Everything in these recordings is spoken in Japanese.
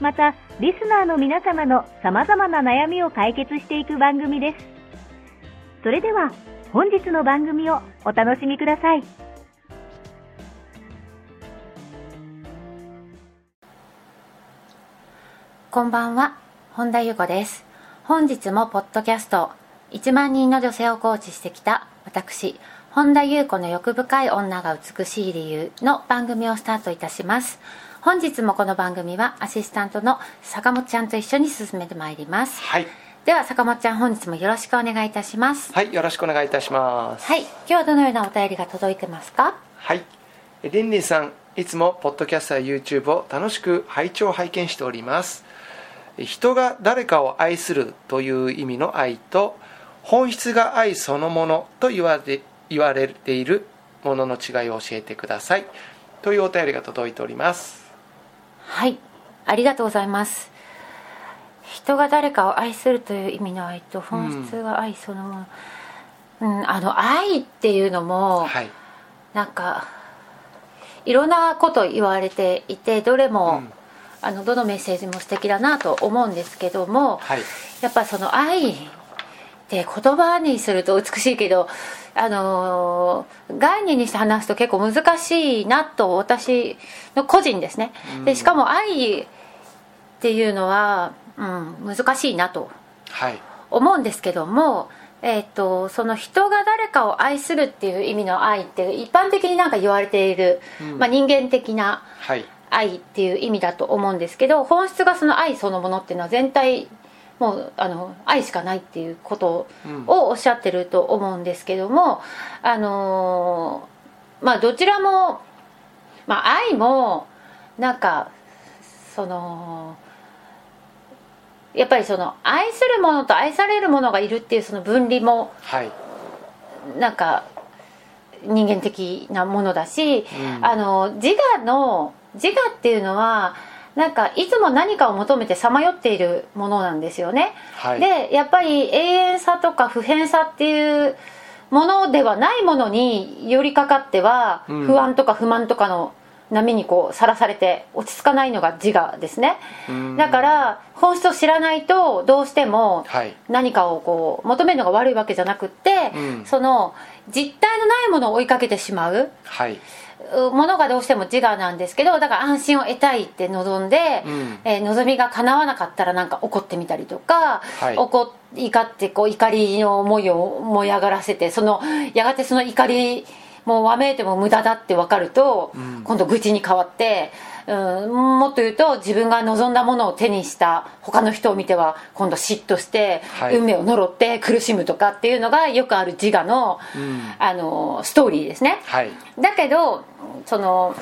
また、リスナーの皆様の様々な悩みを解決していく番組です。それでは、本日の番組をお楽しみください。こんばんは、本田裕子です。本日もポッドキャスト、1万人の女性をコーチしてきた私、本田裕子の欲深い女が美しい理由の番組をスタートいたします。本日もこの番組はアシスタントの坂本ちゃんと一緒に進めてまいります。はい。では坂本ちゃん本日もよろしくお願いいたします。はい、よろしくお願いいたします。はい、今日はどのようなお便りが届いてますか？はい。えリンリンさん、いつもポッドキャストや YouTube を楽しく拝聴拝見しております。え人が誰かを愛するという意味の愛と、本質が愛そのものと言われ言われているものの違いを教えてください。というお便りが届いております。はい、ありがとうございます。人が誰かを愛するという意味の愛と本質が愛そのもの、うんあの愛っていうのも、はい。なんかいろんなこと言われていてどれも、うんあのどのメッセージも素敵だなと思うんですけども、はい。やっぱその愛って言葉にすると美しいけどあのー概念にして話すと結構難しいなと私の個人ですねでしかも愛っていうのは、うん、難しいなとはい。思うんですけどもえー、とその人が誰かを愛するっていう意味の愛って一般的になんか言われている、うんまあ、人間的なはい。愛っていう意味だと思うんですけど本質がその愛そのものっていうのは全体もうあの愛しかないっていうことうんをおっしゃってると思うんですけどもあのーまあどちらも、まあ、愛もなんかそのやっぱりその愛するものと愛されるものがいるっていうその分離もはい。なんか人間的なものだし、うんあの自我の自我っていうのはなんかいつも何かを求めてさまよっているものなんですよね、はい。でやっぱり永遠さとか普遍さっていうものではないものに寄りかかっては、うん不安とか不満とかの波にこうさらされて落ち着かないのが自我ですねうんだから本質を知らないとどうしてもはい。何かをこう求めるのが悪いわけじゃなくって、うんその実体のないものを追いかけてしまうはい。うものがどうしても自我なんですけどだから安心を得たいって望んで、うん。えー望みが叶わなかったらなんか怒ってみたりとか、はい。怒怒ってこう怒りの思いを燃え上がらせてそのやがてその怒りもうわめいても無駄だって分かると、うん。今度愚痴に変わって、うん、もっと言うと自分が望んだものを手にした他の人を見ては今度嫉妬して、はい運命を呪って苦しむとかっていうのがよくある自我の,、うんあのストーリーですね。はい。だけどその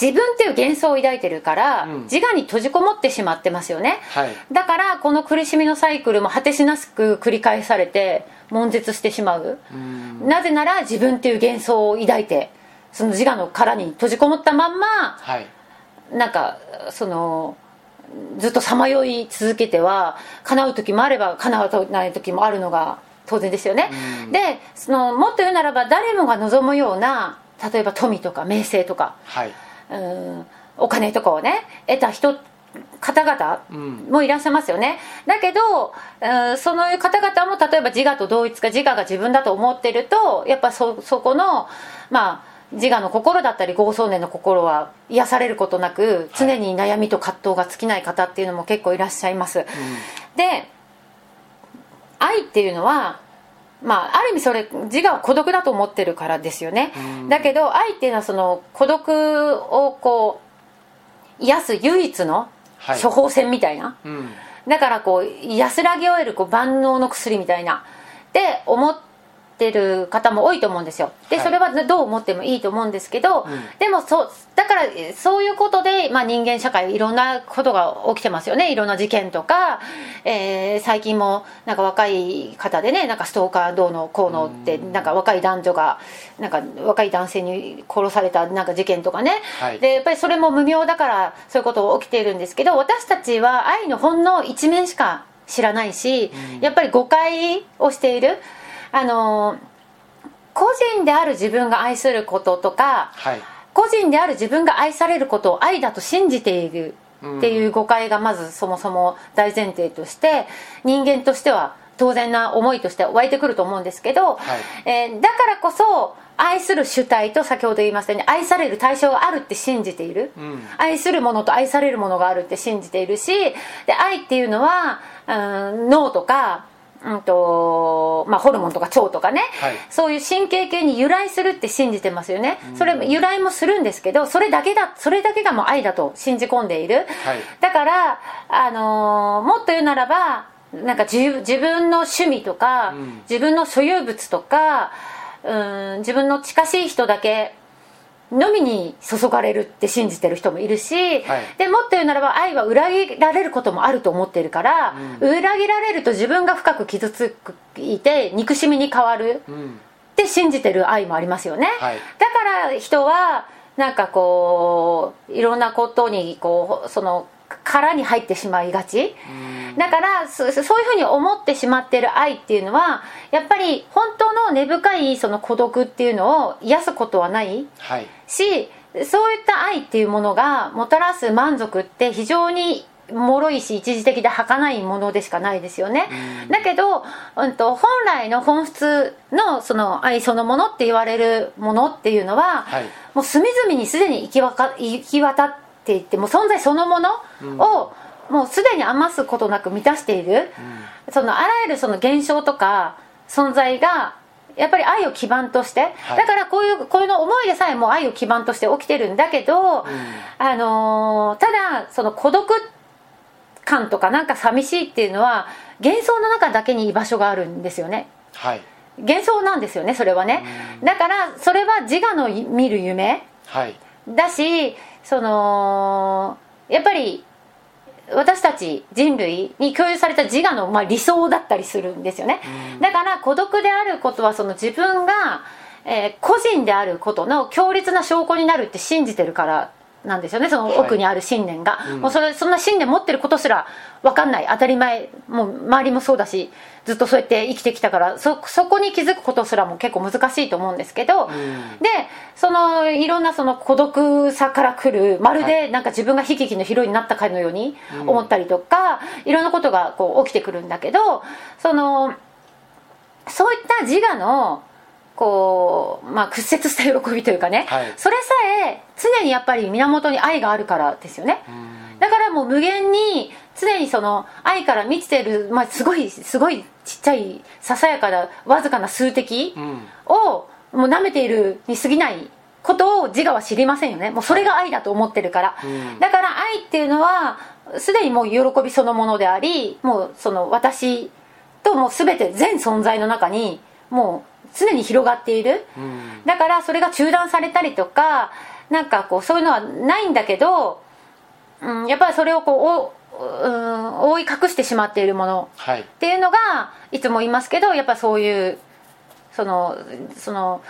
自分っていう幻想を抱いてるから、うん自我に閉じこもってしまってますよね、はい。だからこの苦しみのサイクルも果てしなく繰り返されて悶絶してしまう、うんなぜなら自分っていう幻想を抱いてその自我の殻に閉じこもったまんまはい。なんかそのずっとさまよい続けては叶う時もあれば叶わない時もあるのが当然ですよね、うん。でそのもっと言うならば誰もが望むような例えば富とか名声とかはい。うんお金とかをね得た人方々うん。もいらっしゃいますよね。だけど、うんその方々も例えば自我と同一か自我が自分だと思ってるとやっぱそそこのまあ自我の心だったり豪壮年の心は癒されることなく常に悩みと葛藤が尽きない方っていうのも結構いらっしゃいます、で愛っていうのはまあ、ある意味それ自我を孤独だと思ってるからですよね、だけど愛っていうのはその孤独をこう癒す唯一のはい。処方箋みたいな、うん。だからこう安らぎを得るこう万能の薬みたいな。って思ってる方も多いと思うんですよ。で、はい。それはどう思ってもいいと思うんですけど、ん。でもそだからえそういうことで、まあ、人間社会いろんなことが起きてますよね。いろんな事件とか、えー最近もなんか若い方でねなんかストーカーどうのこうのってなんか若い男女がなんか若い男性に殺されたなんか事件とかね、はい。でやっぱりそれも無名だからそういうこと起きているんですけど私たちは愛のほんの一面しか知らないし、やっぱり誤解をしているあの個人である自分が愛することとかはい。個人である自分が愛されることを愛だと信じているっていう誤解がまずそもそも大前提として人間としては当然な思いとして湧いてくると思うんですけど、えーだからこそ愛する主体と先ほど言いましたように愛される対象があるって信じている、ん。愛するものと愛されるものがあるって信じているしで愛っていうのは、うん、脳とか、うんとまあ、ホルモンとか腸とかね、はい。そういう神経系に由来するって信じてますよね、それ由来もするんですけどそれだけだそれだけがもう愛だと信じ込んでいる、はい。だから、あのーもっと言うならばなんか自自分の趣味とか、うん。自分の所有物とかうん自分の近しい人だけのみに注がれるって信じてる人もいるし、はい。でもっと言うならば愛は裏切られることもあると思っているから、裏切られると自分が深く傷ついて憎しみに変わるうんって信じてる愛もありますよね、はい。だから人はなんかこういろんなことにこうその殻に入ってしまいがち、だからそそういうふうに思ってしまってる愛っていうのはやっぱり本当の根深いその孤独っていうのを癒すことはないはい。しそういった愛っていうものがもたらす満足って非常に脆いし一時的で儚いものでしかないですよね、だけど、うん、と本来の本質のその愛そのものって言われるものっていうのは、はい。もう隅々にすでに行きわか行き渡っていてもう存在そのものを、もうすでに余すことなく満たしている、そのあらゆるその現象とか存在がやっぱり愛を基盤として、はい。だからこういうこういうの思いでさえも愛を基盤として起きてるんだけど、あのーただその孤独感とかなんか寂しいっていうのは幻想の中だけに居場所があるんですよね。はい。幻想なんですよねそれはね、だからそれは自我の見る夢。はいだしそのやっぱり私たち人類に共有された自我の、まあ、理想だったりするんですよね、だから孤独であることはその自分が、えー個人であることの強烈な証拠になるって信じてるからなんですよね。その奥にある信念が、もうそれそんな信念持ってることすら分かんない。当たり前。もう周りもそうだしずっとそうやって生きてきたから。そそこに気づくことすらも結構難しいと思うんですけど、でそのいろんなその孤独さから来る。まるはでなんか自分が悲劇のヒロインになったかのように思ったりとか、いろんなことがこう起きてくるんだけどそのそういった自我のこう、まあ、屈折した喜びというかね、はい。それさえ常にやっぱり源に愛があるからですよね、だからもう無限に常にその愛から満ちてる、まあ、すごいすごいちっちゃいささやかなわずかな数滴うん。をもう舐めているに過ぎないことを自我は知りませんよね。もうそれが愛だと思ってるから、うん。だから愛っていうのはすでにもう喜びそのものでありもうその私ともう全て全存在の中にもう常に広がっている、うん。だからそれが中断されたりとかなんかこうそういうのはないんだけど、うん、やっぱりそれをこうお、うん、覆い隠してしまっているものはい。っていうのがいつも言いますけどやっぱそういうそのその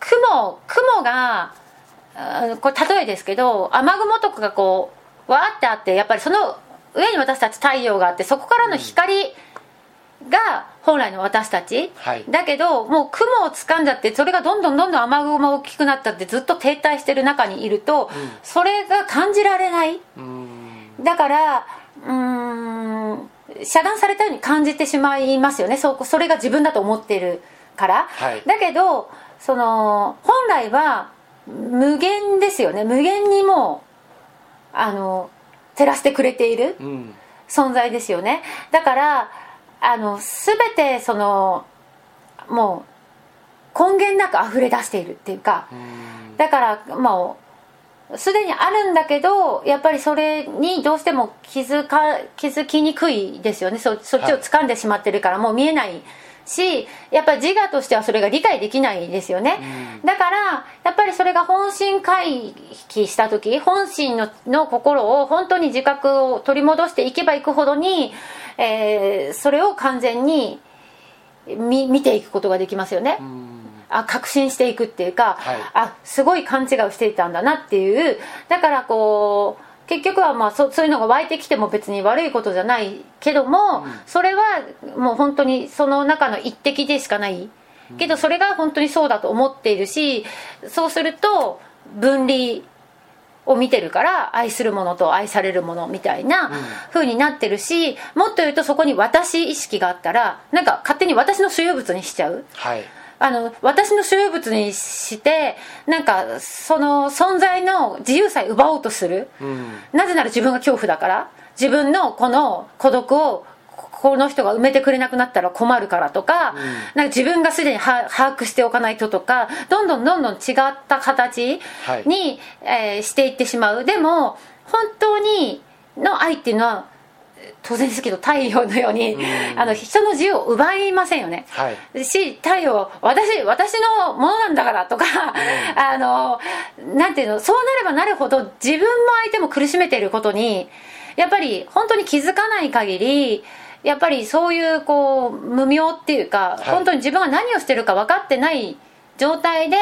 雲雲があこれ例えですけど雨雲とかがこうわーってあってやっぱりその上に私たち太陽があってそこからの光が本来の私たち、はい。だけどもう雲を掴んじゃってそれがどんどんどんどん雨雲が大きくなったってずっと停滞してる中にいると、それが感じられない。うん。だからうーん遮断されたように感じてしまいますよね。そそれが自分だと思ってるから、はい。だけどその本来は無限ですよね。無限にもうあの照らしてくれているうん。存在ですよね。だからあの全てそのもう根源なく溢れ出しているっていうかうん。だからもうすでにあるんだけどやっぱりそれにどうしても気づか気づきにくいですよね。そそっちを掴んでしまってるからもう見えないしやっぱり自我としてはそれが理解できないですよね、だからやっぱりそれが本心回帰した時本心のの心を本当に自覚を取り戻していけばいくほどに、えーそれを完全に見見ていくことができますよね、うん。あ確信していくっていうか、はい。あすごい勘違いをしていたんだなっていう。だからこう結局はまあそそういうのが湧いてきても別に悪いことじゃないけども、それはもう本当にその中の一滴でしかない。けどそれが本当にそうだと思っているしそうすると分離を見てるから愛するものと愛されるものみたいな風になってるしもっと言うとそこに私意識があったらなんか勝手に私の所有物にしちゃう。はいあの私の所有物にしてなんかその存在の自由さえ奪おうとする。うん。なぜなら自分が恐怖だから。自分のこの孤独をこの人が埋めてくれなくなったら困るからとか,、なんか自分がすでには把握しておかないととか。どんどんどんどん違った形はい。に、えーしていってしまう。でも本当にの愛っていうのは当然ですけど太陽のように、あの人の自由を奪いませんよね、はい。し太陽私私のものなんだからとか、あのなんていうのそうなればなるほど自分も相手も苦しめていることにやっぱり本当に気づかない限りやっぱりそういうこう無明っていうか、はい。本当に自分が何をしてるか分かってない状態で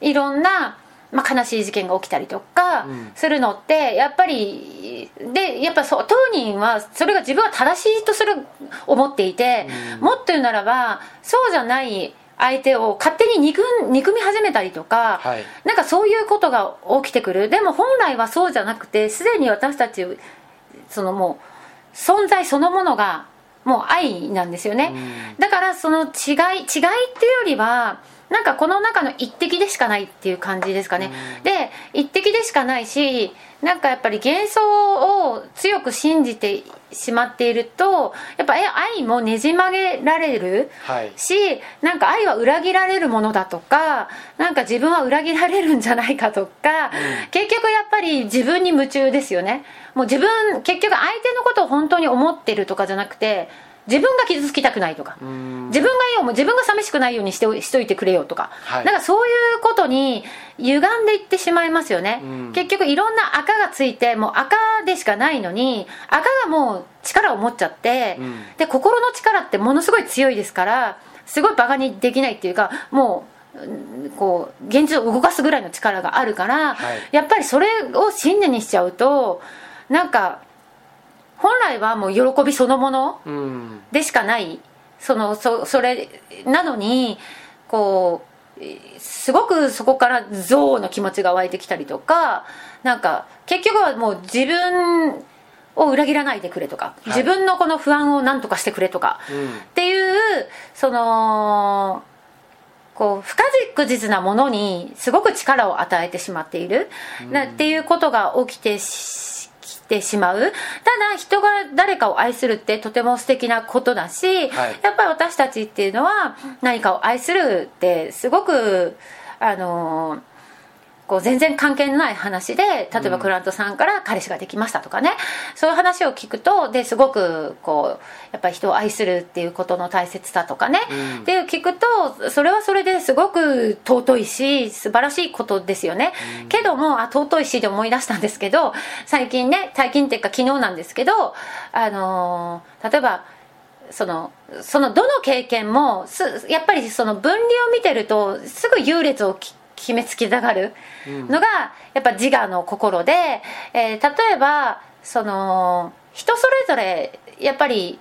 いろんな、まあ、悲しい事件が起きたりとかうん。するのってやっぱりでやっぱそう当人はそれが自分は正しいとする思っていて、もっと言うならばそうじゃない相手を勝手に憎ん憎み始めたりとか、はい。なんかそういうことが起きてくる。でも本来はそうじゃなくてすでに私たちそのもう存在そのものがもう愛なんですよね、だからその違い違いっていうよりはなんかこの中の一滴でしかないっていう感じですかね、で一滴でしかないしなんかやっぱり幻想を強く信じてしまっているとやっぱえ愛もねじ曲げられる、はい。しなんか愛は裏切られるものだとかなんか自分は裏切られるんじゃないかとか、結局やっぱり自分に夢中ですよね。もう自分結局相手のことを本当に思ってるとかじゃなくて自分が傷つきたくないとか、うん。自分がいいよもう自分が寂しくないようにしておしといてくれよとか、はい。なんかそういうことに歪んでいってしまいますよね、うん。結局いろんな赤がついてもう赤でしかないのに赤がもう力を持っちゃって、うん。で心の力ってものすごい強いですからすごいバカにできないっていうかもううんこう現実を動かすぐらいの力があるから、はい。やっぱりそれを信念にしちゃうとなんか本来はもう喜びそのものうん。でしかない。そのそそれなのにこうえすごくそこから憎悪の気持ちが湧いてきたりとかなんか結局はもう自分を裏切らないでくれとか、い。自分のこの不安を何とかしてくれとか、うん。っていうそのこう不確実なものにすごく力を与えてしまっている、なっていうことが起きてしきてしまう。ただ人が誰かを愛するってとても素敵なことだし、はい。やっぱり私たちっていうのは何かを愛するってすごくあのこう全然関係のない話で例えばクライアントさんから彼氏ができましたとかね、そういう話を聞くとですごくこうやっぱり人を愛するっていうことの大切さとかね、うん。っていう聞くとそれはそれですごく尊いし素晴らしいことですよね、けどもあ尊いしで思い出したんですけど最近ね最近っていうか昨日なんですけどあのー例えばそのそのどの経験もすやっぱりその分離を見てるとすぐ優劣をき決めつけたがる。のがやっぱ自我の心で、えー例えばその人それぞれやっぱり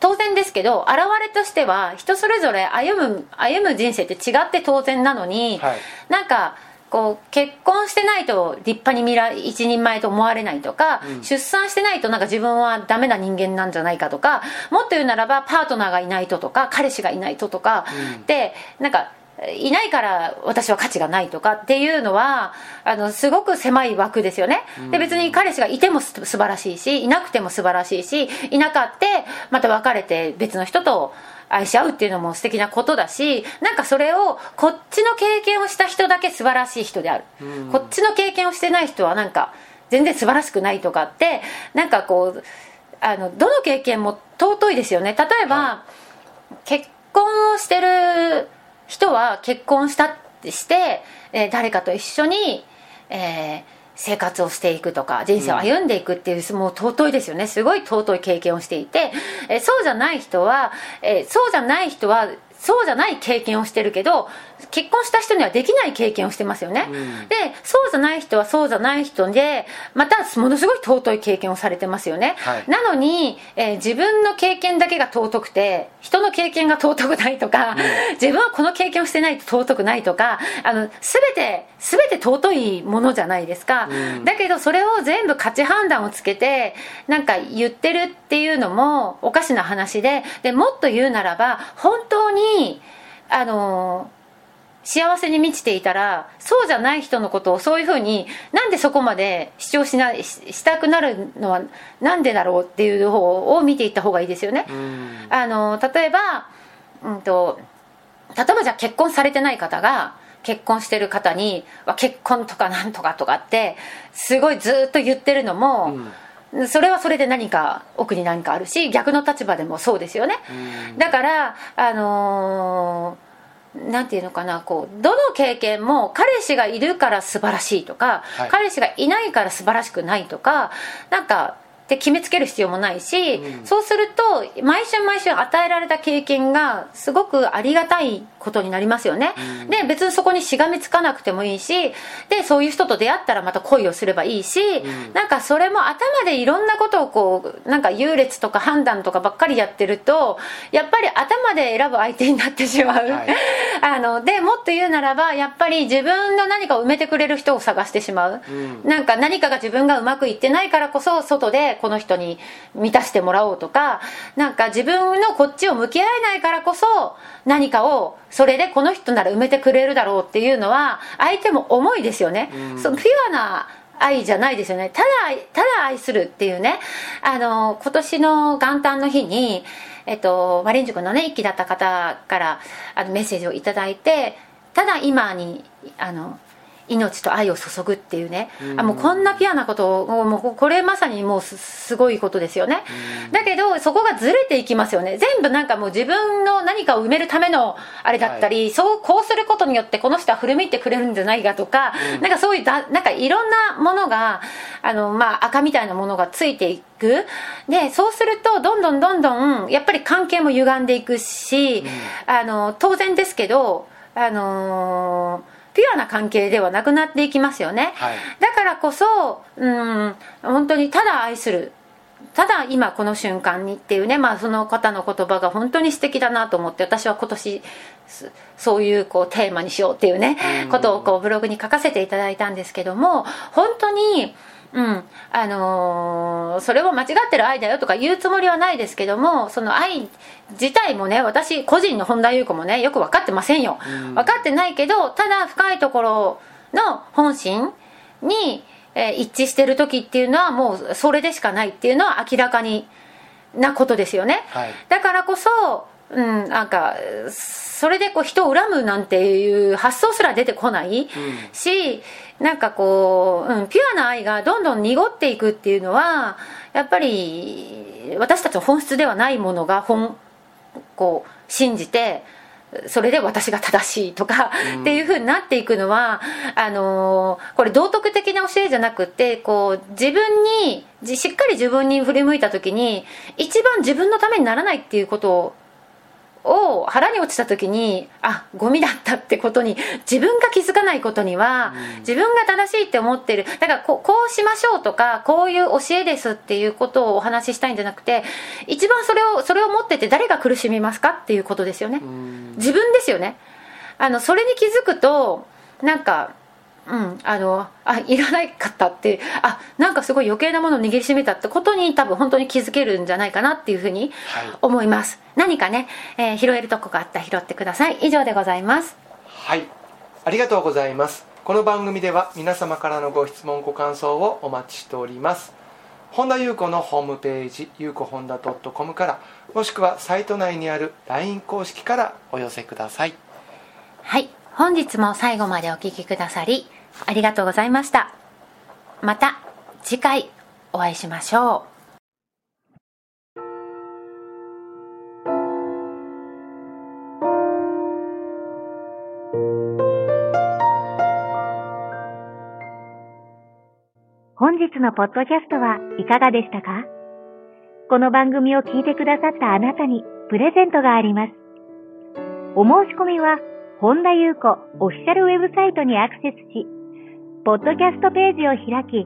当然ですけど現れとしては人それぞれ歩む歩む人生って違って当然なのに、はい。なんかこう結婚してないと立派に見ら一人前と思われないとか、出産してないとなんか自分はダメな人間なんじゃないかとかもっと言うならばパートナーがいないととか彼氏がいないととか、でなんかいないから私は価値がないとかっていうのはあのすごく狭い枠ですよね。で別に彼氏がいてもす素晴らしいしいなくても素晴らしいしいなかってまた別れて別の人と愛し合うっていうのも素敵なことだしなんかそれをこっちの経験をした人だけ素晴らしい人である。こっちの経験をしてない人はなんか全然素晴らしくないとかってなんかこうあのどの経験も尊いですよね。例えば、はい、結婚をしてる人は結婚したってして、えー、誰かと一緒に、えー、生活をしていくとか人生を歩んでいくっていう、うん、もう尊いですよね。すごい尊い経験をしていて、えー、そうじゃない人は、えー、そうじゃない人はそうじゃない経験をしてるけど結婚した人にはできない経験をしてますよね、うん、でそうじゃない人はそうじゃない人でまたものすごい尊い経験をされてますよね、はい、なのに、えー、自分の経験だけが尊くて人の経験が尊くないとか、うん、自分はこの経験をしてないと尊くないとかあの全て全て尊いものじゃないですか、うん、だけどそれを全部価値判断をつけてなんか言ってるっていうのもおかしな話ででもっと言うならば本当にあの幸せに満ちていたらそうじゃない人のことをそういうふうになんでそこまで主張しなしたくなるのはなんでだろうっていう方を見ていった方がいいですよね。あの例えば、うんと、例えばじゃあ結婚されてない方が結婚してる方に「結婚とかなんとか」とかってすごいずっと言ってるのも。うんそれはそれで何か奥に何かあるし逆の立場でもそうですよね、だからあのーなんていうのかなこうどの経験も彼氏がいるから素晴らしいとか、はい、彼氏がいないから素晴らしくないとかなんかって決めつける必要もないし、うん、そうすると毎週毎週与えられた経験がすごくありがたいことになりますよね、うん、で別にそこにしがみつかなくてもいいしでそういう人と出会ったらまた恋をすればいいし、うん、なんかそれも頭でいろんなことをこうなんか優劣とか判断とかばっかりやってるとやっぱり頭で選ぶ相手になってしまう、はい、あのでもっと言うならばやっぱり自分の何かを埋めてくれる人を探してしまう、うん、なんか何かが自分がうまくいってないからこそ外でこの人に満たしてもらおうとかなんか自分のこっちを向き合えないからこそ何かをそれでこの人なら埋めてくれるだろうっていうのは相手も重いですよね、うん、そのピュアな愛じゃないですよね。ただただ愛するっていうね。あの今年の元旦の日にえっと、マリン塾のね一期だった方からあのメッセージを頂いてただ今にあの命と愛を注ぐっていうね、うん、あもうこんなピュアなことをもうこれまさにもうすごいことですよね、うん、だけどそこがずれていきますよね。全部なんかもう自分の何かを埋めるためのあれだったり、はい、そうこうすることによってこの人は振り向いてくれるんじゃないかとか、うん、なんかそういうだなんかいろんなものがあの、まあ、赤みたいなものがついていく。でそうするとどんどんどんどんやっぱり関係も歪んでいくし、あの当然ですけどあのーピュアな関係ではなくなっていきますよね、はい、だからこそうん本当にただ愛する。ただ今この瞬間にっていうね、まあ、その方の言葉が本当に素敵だなと思って私は今年そういうこうテーマにしようっていうねことをこうブログに書かせていただいたんですけども本当にうん。あのー、それを間違ってる愛だよとか言うつもりはないですけどもその愛自体もね私個人の本田裕子もねよく分かってませんよ、分かってないけどただ深いところの本心に、えー、一致してる時っていうのはもうそれでしかないっていうのは明らかになことですよね、はい、だからこそうん、なんかそれでこう人を恨むなんていう発想すら出てこない、うん、しなんかこう、うん、ピュアな愛がどんどん濁っていくっていうのはやっぱり私たちの本質ではないものが本こう信じてそれで私が正しいとか、っていうふうになっていくのはあのー、これ道徳的な教えじゃなくてこう自分にしっかり自分に振り向いた時に一番自分のためにならないっていうことをを腹に落ちた時にあゴミだったってことに自分が気づかないことには、自分が正しいって思ってる。だからここうしましょうとかこういう教えですっていうことをお話ししたいんじゃなくて一番それをそれを持ってて誰が苦しみますかっていうことですよね。自分ですよね。あのそれに気づくとなんかうん、あのあいらないかったってあなんかすごい余計なものを握りしめたってことに多分本当に気づけるんじゃないかなっていうふうに思います、はい、何かね、えー、拾えるとこがあったら拾ってください。以上でございます。はい。ありがとうございます。この番組では皆様からのご質問ご感想をお待ちしております。本田裕子のホームページゆうこ本田 .com からもしくはサイト内にある LINE 公式からお寄せください。はい本日も最後までお聞きくださりありがとうございました。また次回お会いしましょう。本日のポッドキャストはいかがでしたか？この番組を聞いてくださったあなたにプレゼントがあります。お申し込みは、本田裕子オフィシャルウェブサイトにアクセスし、ポッドキャストページを開き、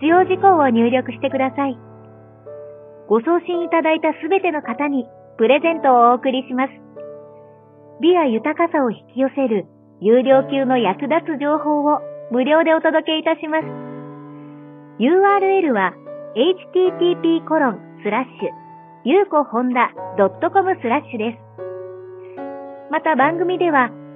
必要事項を入力してください。ご送信いただいたすべての方にプレゼントをお送りします。美や豊かさを引き寄せる有料級の役立つ情報を無料でお届けいたします。URL は http コロンスラッシュゆうこほんだ .com スラッシュです。また番組では